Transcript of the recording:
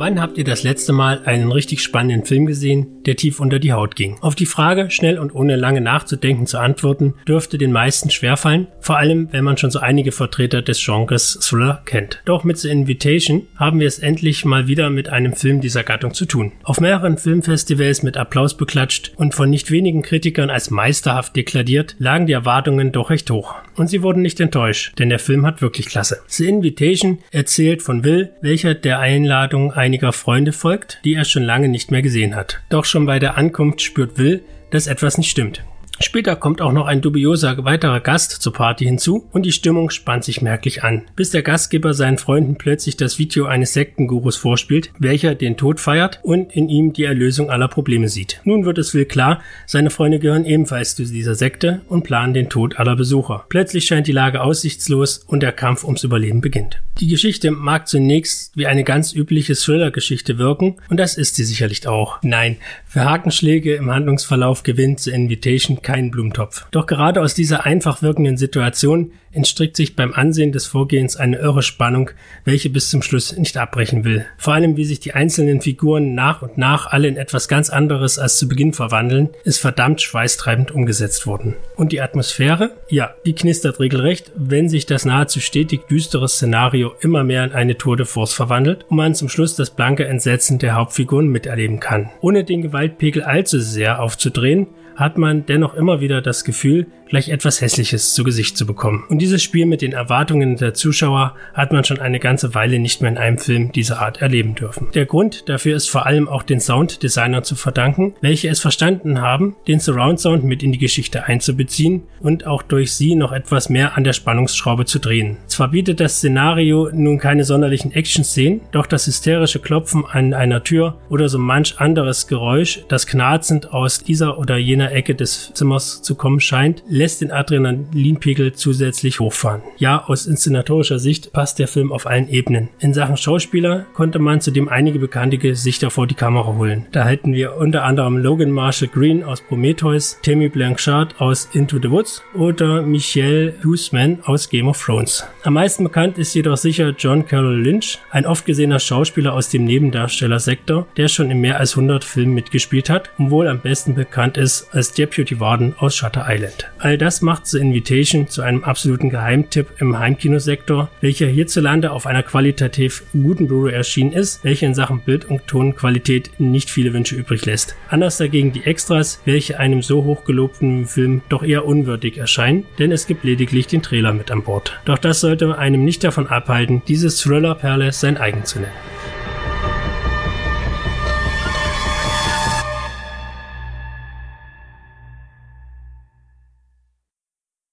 Wann habt ihr das letzte Mal einen richtig spannenden Film gesehen, der tief unter die Haut ging? Auf die Frage, schnell und ohne lange nachzudenken zu antworten, dürfte den meisten schwerfallen, vor allem wenn man schon so einige Vertreter des Genres Thriller kennt. Doch mit The Invitation haben wir es endlich mal wieder mit einem Film dieser Gattung zu tun. Auf mehreren Filmfestivals mit Applaus beklatscht und von nicht wenigen Kritikern als meisterhaft deklariert, lagen die Erwartungen doch recht hoch. Und sie wurden nicht enttäuscht, denn der Film hat wirklich klasse. The Invitation erzählt von Will, welcher der Einladung ein einiger Freunde folgt, die er schon lange nicht mehr gesehen hat. Doch schon bei der Ankunft spürt Will, dass etwas nicht stimmt. Später kommt auch noch ein dubioser weiterer Gast zur Party hinzu und die Stimmung spannt sich merklich an, bis der Gastgeber seinen Freunden plötzlich das Video eines Sektengurus vorspielt, welcher den Tod feiert und in ihm die Erlösung aller Probleme sieht. Nun wird es Will klar, seine Freunde gehören ebenfalls zu dieser Sekte und planen den Tod aller Besucher. Plötzlich scheint die Lage aussichtslos und der Kampf ums Überleben beginnt. Die Geschichte mag zunächst wie eine ganz übliche Thriller-Geschichte wirken und das ist sie sicherlich auch. Nein, für Hakenschläge im Handlungsverlauf gewinnt The Invitation keinen Blumentopf. Doch gerade aus dieser einfach wirkenden Situation entstrickt sich beim Ansehen des Vorgehens eine irre Spannung, welche bis zum Schluss nicht abbrechen will. Vor allem, wie sich die einzelnen Figuren nach und nach alle in etwas ganz anderes als zu Beginn verwandeln, ist verdammt schweißtreibend umgesetzt worden. Und die Atmosphäre? Ja, die knistert regelrecht, wenn sich das nahezu stetig düstere Szenario immer mehr in eine Tour de Force verwandelt und man zum Schluss das blanke Entsetzen der Hauptfiguren miterleben kann. Ohne den Gewaltpegel allzu sehr aufzudrehen, hat man dennoch immer wieder das Gefühl, gleich etwas Hässliches zu Gesicht zu bekommen. Und dieses Spiel mit den Erwartungen der Zuschauer hat man schon eine ganze Weile nicht mehr in einem Film dieser Art erleben dürfen. Der Grund dafür ist vor allem auch den Sounddesignern zu verdanken, welche es verstanden haben, den Surround Sound mit in die Geschichte einzubeziehen und auch durch sie noch etwas mehr an der Spannungsschraube zu drehen. Zwar bietet das Szenario nun keine sonderlichen Action-Szenen, doch das hysterische Klopfen an einer Tür oder so manch anderes Geräusch, das knarzend aus dieser oder jener Ecke des Zimmers zu kommen scheint, lässt den Adrenalinpegel zusätzlich hochfahren. Ja, aus inszenatorischer Sicht passt der Film auf allen Ebenen. In Sachen Schauspieler konnte man zudem einige bekannte Gesichter vor die Kamera holen. Da halten wir unter anderem Logan Marshall Green aus Prometheus, Tammy Blanchard aus Into the Woods oder Michelle Huseman aus Game of Thrones. Am meisten bekannt ist jedoch sicher John Carroll Lynch, ein oft gesehener Schauspieler aus dem Nebendarstellersektor, der schon in mehr als 100 Filmen mitgespielt hat und wohl am besten bekannt ist als Deputy Warden aus Shutter Island. All das macht The Invitation zu einem absoluten Geheimtipp im Heimkinosektor, welcher hierzulande auf einer qualitativ guten Blu-ray erschienen ist, welche in Sachen Bild- und Tonqualität nicht viele Wünsche übrig lässt. Anders dagegen die Extras, welche einem so hochgelobten Film doch eher unwürdig erscheinen, denn es gibt lediglich den Trailer mit an Bord. Doch das sollte einem nicht davon abhalten, dieses Thriller-Perle sein eigen zu nennen.